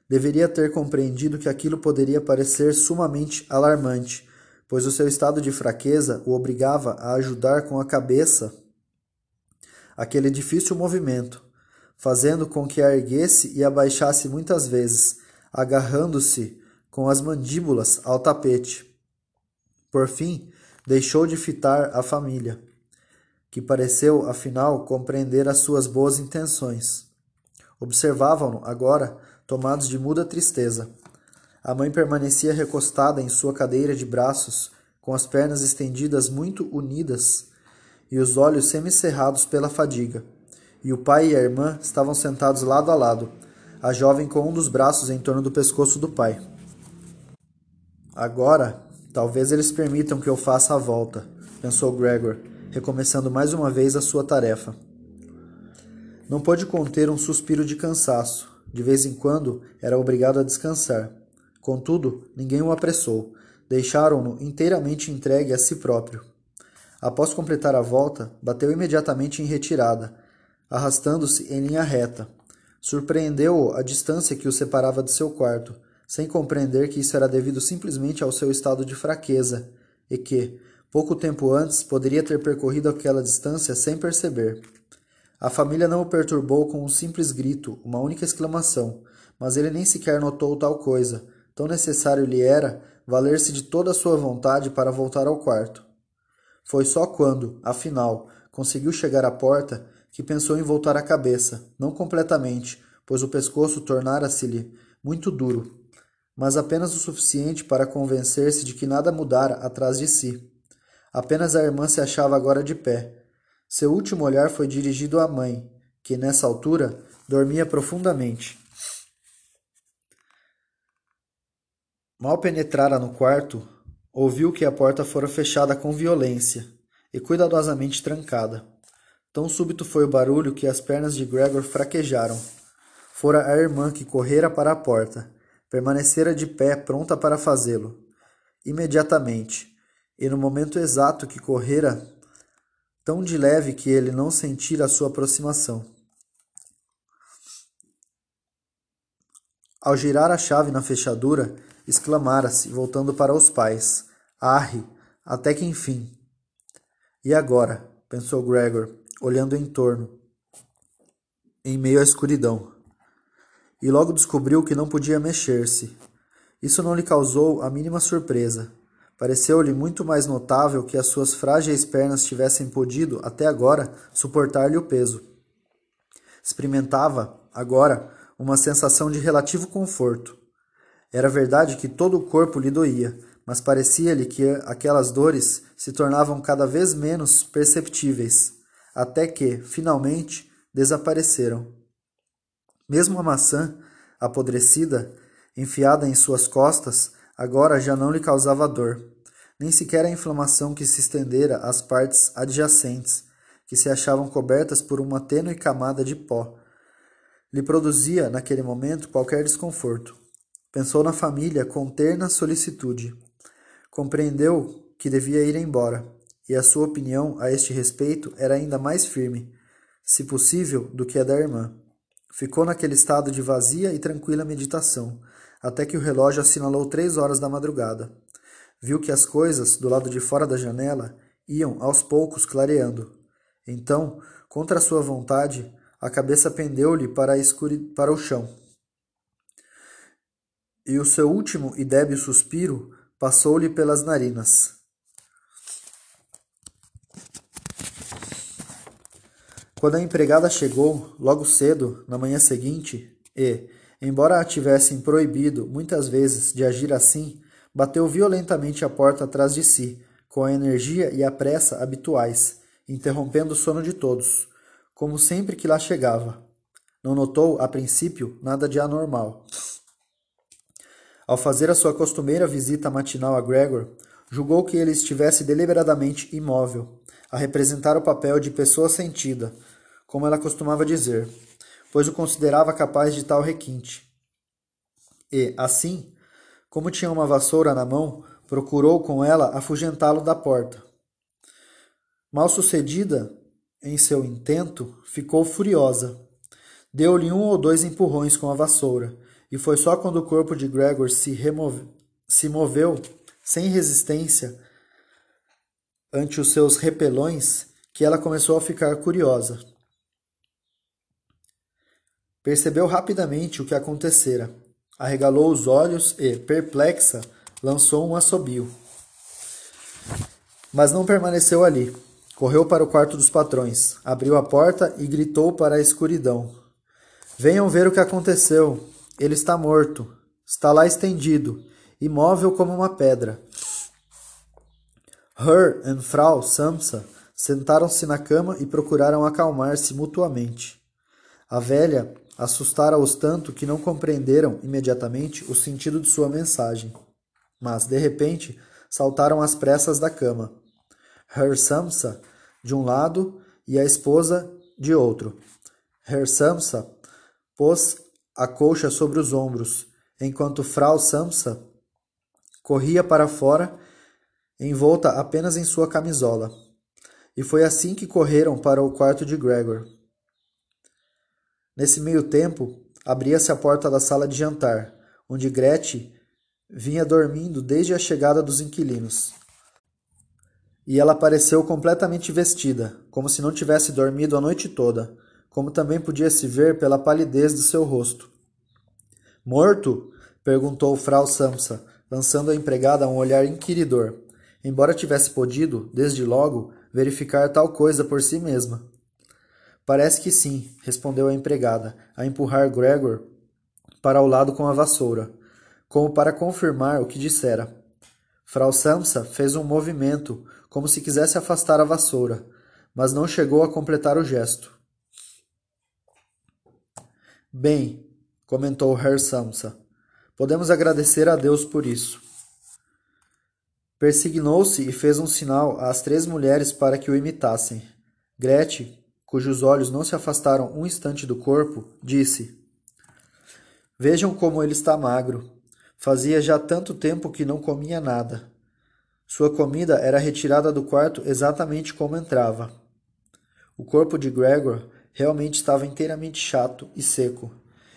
deveria ter compreendido que aquilo poderia parecer sumamente alarmante, pois o seu estado de fraqueza o obrigava a ajudar com a cabeça aquele difícil movimento, fazendo com que a erguesse e abaixasse muitas vezes, agarrando-se com as mandíbulas ao tapete. Por fim, deixou de fitar a família, que pareceu, afinal, compreender as suas boas intenções. Observavam-no agora, tomados de muda tristeza. A mãe permanecia recostada em sua cadeira de braços, com as pernas estendidas muito unidas e os olhos semicerrados pela fadiga. E o pai e a irmã estavam sentados lado a lado, a jovem com um dos braços em torno do pescoço do pai. Agora, talvez eles permitam que eu faça a volta, pensou Gregor, recomeçando mais uma vez a sua tarefa. Não pôde conter um suspiro de cansaço. De vez em quando era obrigado a descansar. Contudo, ninguém o apressou. Deixaram-no inteiramente entregue a si próprio. Após completar a volta, bateu imediatamente em retirada, arrastando-se em linha reta. Surpreendeu-o a distância que o separava de seu quarto, sem compreender que isso era devido simplesmente ao seu estado de fraqueza e que, pouco tempo antes, poderia ter percorrido aquela distância sem perceber. A família não o perturbou com um simples grito, uma única exclamação, mas ele nem sequer notou tal coisa. Tão necessário lhe era valer-se de toda a sua vontade para voltar ao quarto. Foi só quando, afinal, conseguiu chegar à porta que pensou em voltar a cabeça, não completamente, pois o pescoço tornara-se-lhe muito duro, mas apenas o suficiente para convencer-se de que nada mudara atrás de si. Apenas a irmã se achava agora de pé, seu último olhar foi dirigido à mãe, que nessa altura dormia profundamente. Mal penetrara no quarto, ouviu que a porta fora fechada com violência e cuidadosamente trancada. Tão súbito foi o barulho que as pernas de Gregor fraquejaram. Fora a irmã que correra para a porta, permanecera de pé pronta para fazê-lo. Imediatamente, e no momento exato que correra tão de leve que ele não sentira a sua aproximação. Ao girar a chave na fechadura, exclamara-se, voltando para os pais: Arre, até que enfim. E agora? pensou Gregor, olhando em torno, em meio à escuridão. E logo descobriu que não podia mexer-se. Isso não lhe causou a mínima surpresa. Pareceu-lhe muito mais notável que as suas frágeis pernas tivessem podido, até agora, suportar-lhe o peso. Experimentava, agora, uma sensação de relativo conforto. Era verdade que todo o corpo lhe doía, mas parecia-lhe que aquelas dores se tornavam cada vez menos perceptíveis, até que, finalmente, desapareceram. Mesmo a maçã, apodrecida, enfiada em suas costas, agora já não lhe causava dor nem sequer a inflamação que se estendera às partes adjacentes, que se achavam cobertas por uma tênue camada de pó. Lhe produzia, naquele momento, qualquer desconforto. Pensou na família com terna solicitude. Compreendeu que devia ir embora, e a sua opinião a este respeito era ainda mais firme, se possível, do que a da irmã. Ficou naquele estado de vazia e tranquila meditação, até que o relógio assinalou três horas da madrugada. Viu que as coisas do lado de fora da janela iam aos poucos clareando. Então, contra sua vontade, a cabeça pendeu-lhe para, para o chão. E o seu último e débil suspiro passou-lhe pelas narinas. Quando a empregada chegou, logo cedo, na manhã seguinte, e, embora a tivessem proibido muitas vezes de agir assim, Bateu violentamente a porta atrás de si, com a energia e a pressa habituais, interrompendo o sono de todos, como sempre que lá chegava. Não notou, a princípio, nada de anormal. Ao fazer a sua costumeira visita matinal a Gregor, julgou que ele estivesse deliberadamente imóvel, a representar o papel de pessoa sentida, como ela costumava dizer, pois o considerava capaz de tal requinte. E, assim, como tinha uma vassoura na mão, procurou com ela afugentá-lo da porta. Mal sucedida em seu intento, ficou furiosa. Deu-lhe um ou dois empurrões com a vassoura, e foi só quando o corpo de Gregor se, remove... se moveu sem resistência ante os seus repelões que ela começou a ficar curiosa. Percebeu rapidamente o que acontecera. Arregalou os olhos e, perplexa, lançou um assobio. Mas não permaneceu ali. Correu para o quarto dos patrões, abriu a porta e gritou para a escuridão: Venham ver o que aconteceu. Ele está morto. Está lá estendido, imóvel como uma pedra. Her e Frau Samsa sentaram-se na cama e procuraram acalmar-se mutuamente. A velha assustara-os tanto que não compreenderam imediatamente o sentido de sua mensagem. Mas, de repente, saltaram às pressas da cama. Her Samsa de um lado e a esposa de outro. Her Samsa pôs a colcha sobre os ombros, enquanto Frau Samsa corria para fora, envolta apenas em sua camisola. E foi assim que correram para o quarto de Gregor. Nesse meio tempo, abria-se a porta da sala de jantar, onde Gretchen vinha dormindo desde a chegada dos inquilinos. E ela apareceu completamente vestida, como se não tivesse dormido a noite toda, como também podia se ver pela palidez de seu rosto. Morto? perguntou Frau Samsa, lançando à empregada um olhar inquiridor, embora tivesse podido, desde logo, verificar tal coisa por si mesma. Parece que sim, respondeu a empregada, a empurrar Gregor para o lado com a vassoura, como para confirmar o que dissera. Frau Samsa fez um movimento, como se quisesse afastar a vassoura, mas não chegou a completar o gesto. Bem, comentou Herr Samsa, podemos agradecer a Deus por isso. Persignou-se e fez um sinal às três mulheres para que o imitassem. Gretchen, cujos olhos não se afastaram um instante do corpo, disse: Vejam como ele está magro. Fazia já tanto tempo que não comia nada. Sua comida era retirada do quarto exatamente como entrava. O corpo de Gregor realmente estava inteiramente chato e seco.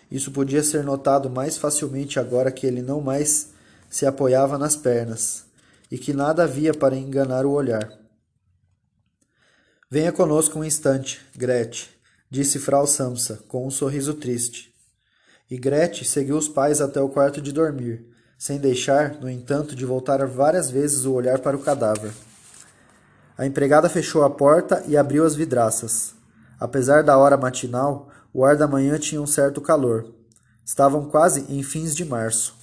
Isso podia ser notado mais facilmente agora que ele não mais se apoiava nas pernas e que nada havia para enganar o olhar. Venha conosco um instante, Gretchen, disse Frau Samsa, com um sorriso triste. E Gretchen seguiu os pais até o quarto de dormir, sem deixar, no entanto, de voltar várias vezes o olhar para o cadáver. A empregada fechou a porta e abriu as vidraças. Apesar da hora matinal, o ar da manhã tinha um certo calor. Estavam quase em fins de março.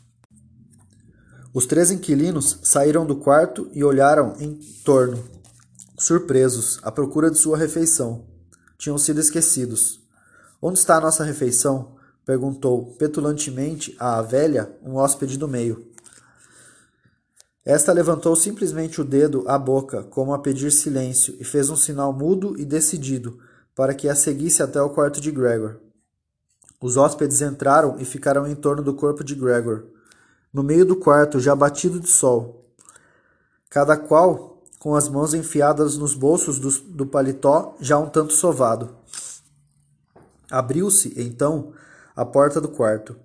Os três inquilinos saíram do quarto e olharam em torno, surpresos, à procura de sua refeição. Tinham sido esquecidos. Onde está a nossa refeição? perguntou petulantemente à velha, um hóspede do meio. Esta levantou simplesmente o dedo à boca, como a pedir silêncio, e fez um sinal mudo e decidido para que a seguisse até o quarto de Gregor. Os hóspedes entraram e ficaram em torno do corpo de Gregor, no meio do quarto, já batido de sol. Cada qual com as mãos enfiadas nos bolsos do, do paletó, já um tanto sovado. Abriu-se, então, a porta do quarto,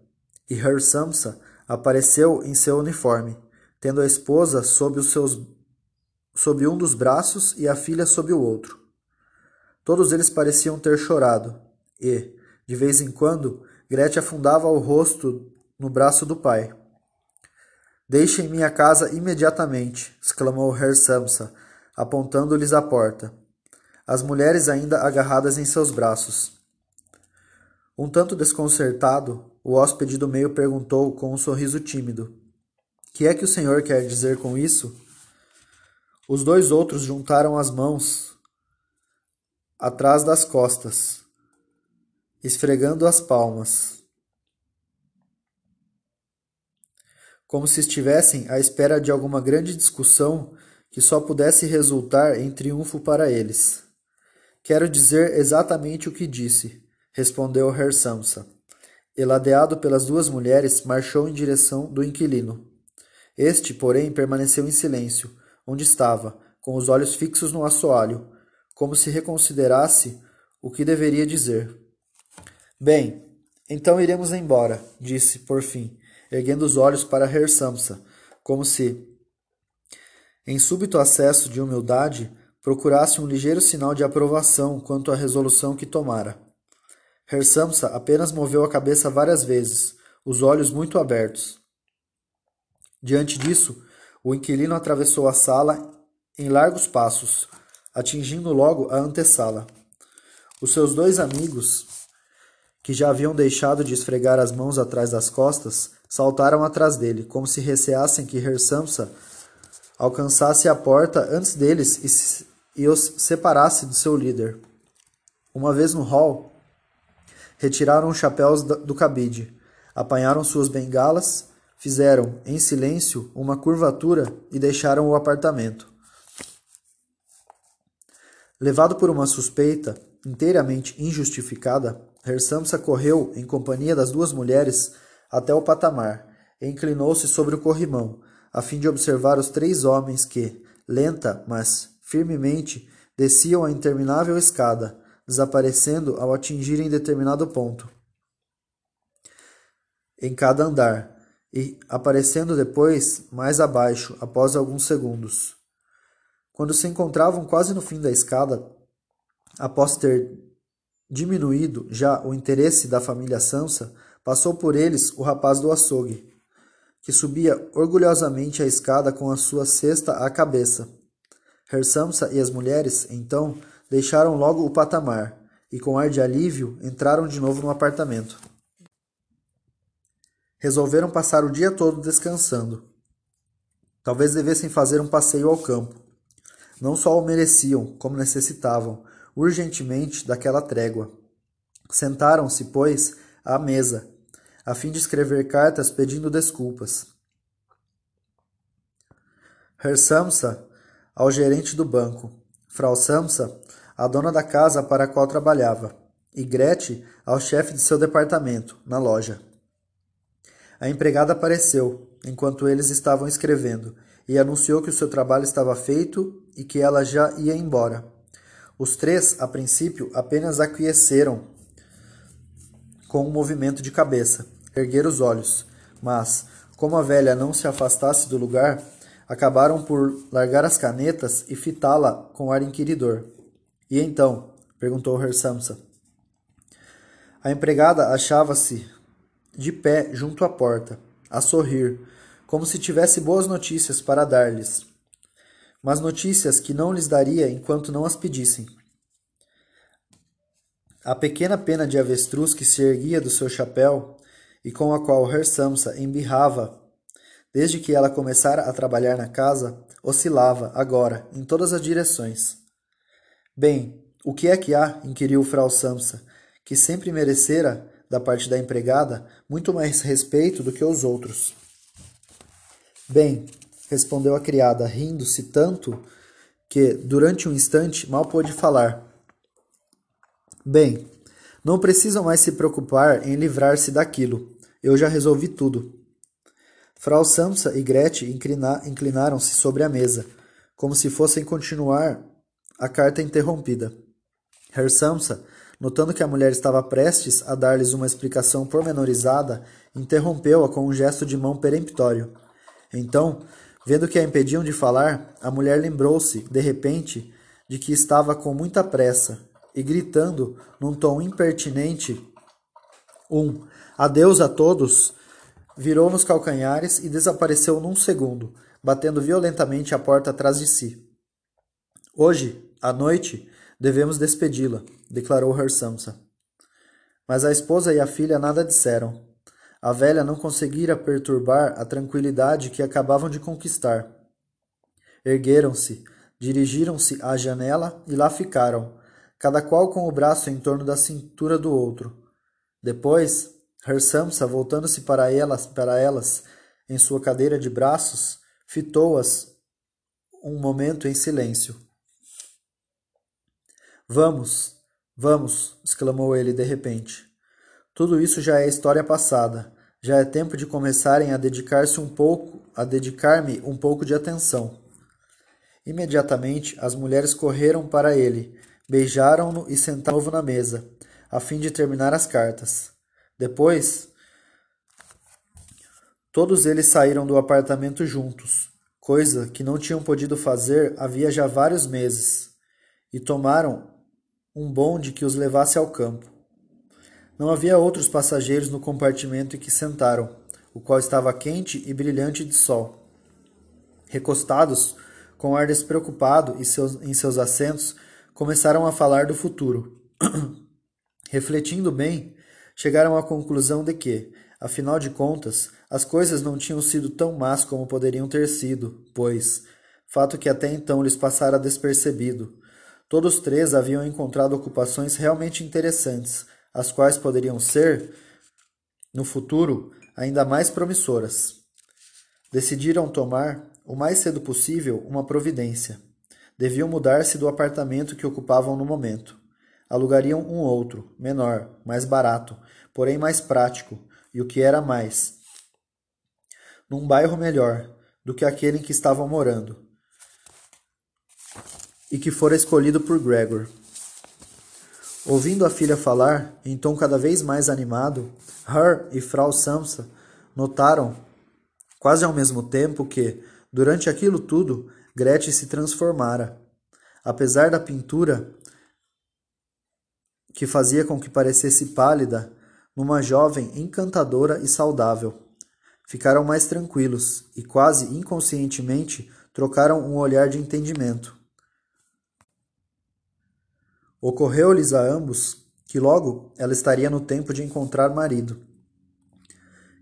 e Her Samsa apareceu em seu uniforme, tendo a esposa sob, os seus, sob um dos braços e a filha sob o outro. Todos eles pareciam ter chorado, e, de vez em quando, Gretchen afundava o rosto no braço do pai. Deixem minha casa imediatamente, exclamou Herr Samsa, apontando-lhes a porta. As mulheres ainda agarradas em seus braços. Um tanto desconcertado, o hóspede do meio perguntou com um sorriso tímido: Que é que o senhor quer dizer com isso? Os dois outros juntaram as mãos atrás das costas, esfregando as palmas, como se estivessem à espera de alguma grande discussão que só pudesse resultar em triunfo para eles. Quero dizer exatamente o que disse respondeu Herr Samsa. E, ladeado pelas duas mulheres, marchou em direção do inquilino. Este, porém, permaneceu em silêncio, onde estava, com os olhos fixos no assoalho, como se reconsiderasse o que deveria dizer. Bem, então iremos embora, disse, por fim, erguendo os olhos para Herr Samsa, como se, em súbito acesso de humildade, procurasse um ligeiro sinal de aprovação quanto à resolução que tomara. Herr Samsa apenas moveu a cabeça várias vezes, os olhos muito abertos. Diante disso, o inquilino atravessou a sala em largos passos, atingindo logo a antessala. Os seus dois amigos, que já haviam deixado de esfregar as mãos atrás das costas, saltaram atrás dele, como se receassem que Herr Samsa alcançasse a porta antes deles e, os separasse de seu líder. Uma vez no hall, retiraram os chapéus do cabide, apanharam suas bengalas, fizeram, em silêncio, uma curvatura e deixaram o apartamento. Levado por uma suspeita, inteiramente injustificada, Hersamsa correu, em companhia das duas mulheres, até o patamar e inclinou-se sobre o corrimão, a fim de observar os três homens que, lenta, mas firmemente, desciam a interminável escada, desaparecendo ao atingirem determinado ponto em cada andar e aparecendo depois mais abaixo após alguns segundos. Quando se encontravam quase no fim da escada, após ter diminuído já o interesse da família Sansa, passou por eles o rapaz do açougue, que subia orgulhosamente a escada com a sua cesta à cabeça. Herr Samsa e as mulheres, então, deixaram logo o patamar e, com ar de alívio, entraram de novo no apartamento. Resolveram passar o dia todo descansando. Talvez devessem fazer um passeio ao campo. Não só o mereciam, como necessitavam, urgentemente, daquela trégua. Sentaram-se, pois, à mesa, a fim de escrever cartas pedindo desculpas. Herr Samsa ao gerente do banco, Frau Samsa a dona da casa para a qual trabalhava, e Gretchen ao chefe de seu departamento, na loja. A empregada apareceu, enquanto eles estavam escrevendo, e anunciou que o seu trabalho estava feito e que ela já ia embora. Os três, a princípio, apenas aqueceram com um movimento de cabeça, erguer os olhos, mas, como a velha não se afastasse do lugar, acabaram por largar as canetas e fitá-la com ar inquiridor. E então? perguntou Herr Samsa. A empregada achava-se de pé junto à porta, a sorrir, como se tivesse boas notícias para dar-lhes, mas notícias que não lhes daria enquanto não as pedissem. A pequena pena de avestruz que se erguia do seu chapéu e com a qual Herr Samsa embirrava desde que ela começara a trabalhar na casa, oscilava, agora, em todas as direções. Bem, o que é que há? inquiriu Frau Samsa, que sempre merecera, da parte da empregada, muito mais respeito do que os outros. Bem, respondeu a criada, rindo-se tanto que, durante um instante, mal pôde falar. Bem, não precisam mais se preocupar em livrar-se daquilo. Eu já resolvi tudo. Frau Samsa e Gretchen inclinaram-se sobre a mesa, como se fossem continuar a carta interrompida. Herr Samsa, notando que a mulher estava prestes a dar-lhes uma explicação pormenorizada, interrompeu-a com um gesto de mão peremptório. Então, vendo que a impediam de falar, a mulher lembrou-se, de repente, de que estava com muita pressa e, gritando num tom impertinente, um adeus a todos, virou nos calcanhares e desapareceu num segundo, batendo violentamente a porta atrás de si. Hoje, à noite, devemos despedi-la, declarou Herr Samsa. Mas a esposa e a filha nada disseram. A velha não conseguira perturbar a tranquilidade que acabavam de conquistar. Ergueram-se, dirigiram-se à janela e lá ficaram, cada qual com o braço em torno da cintura do outro. Depois, Herr Samsa, voltando-se para elas, para elas em sua cadeira de braços, fitou-as um momento em silêncio. Vamos, vamos, exclamou ele de repente. Tudo isso já é história passada. Já é tempo de começarem a dedicar-se um pouco, a dedicar-me um pouco de atenção. Imediatamente as mulheres correram para ele, Beijaram-no e sentaram de novo na mesa, a fim de terminar as cartas. Depois, todos eles saíram do apartamento juntos, coisa que não tinham podido fazer havia já vários meses, e tomaram um bonde que os levasse ao campo. Não havia outros passageiros no compartimento em que sentaram, o qual estava quente e brilhante de sol. Recostados, com ar despreocupado e seus, em seus assentos, começaram a falar do futuro. *clears throat* Refletindo bem, chegaram à conclusão de que, afinal de contas, as coisas não tinham sido tão más como poderiam ter sido, pois, fato que até então lhes passara despercebido, todos três haviam encontrado ocupações realmente interessantes, as quais poderiam ser, no futuro, ainda mais promissoras. Decidiram tomar, o mais cedo possível, uma providência. Deviam mudar-se do apartamento que ocupavam no momento. Alugariam um outro, menor, mais barato, porém mais prático, e o que era mais, num bairro melhor do que aquele em que estavam morando, e que fora escolhido por Gregor. Ouvindo a filha falar, em tom cada vez mais animado, Her e Frau Samsa notaram, quase ao mesmo tempo, que, durante aquilo tudo, Gretchen se transformara. Apesar da pintura que fazia com que parecesse pálida, numa jovem encantadora e saudável. Ficaram mais tranquilos e, quase inconscientemente, trocaram um olhar de entendimento. Ocorreu-lhes a ambos que logo ela estaria no tempo de encontrar marido.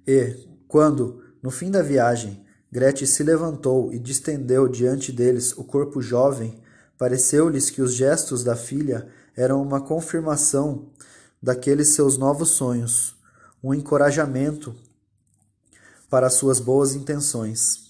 E, quando, no fim da viagem, Gretchen se levantou e distendeu diante deles o corpo jovem. Pareceu-lhes que os gestos da filha eram uma confirmação daqueles seus novos sonhos, um encorajamento para suas boas intenções.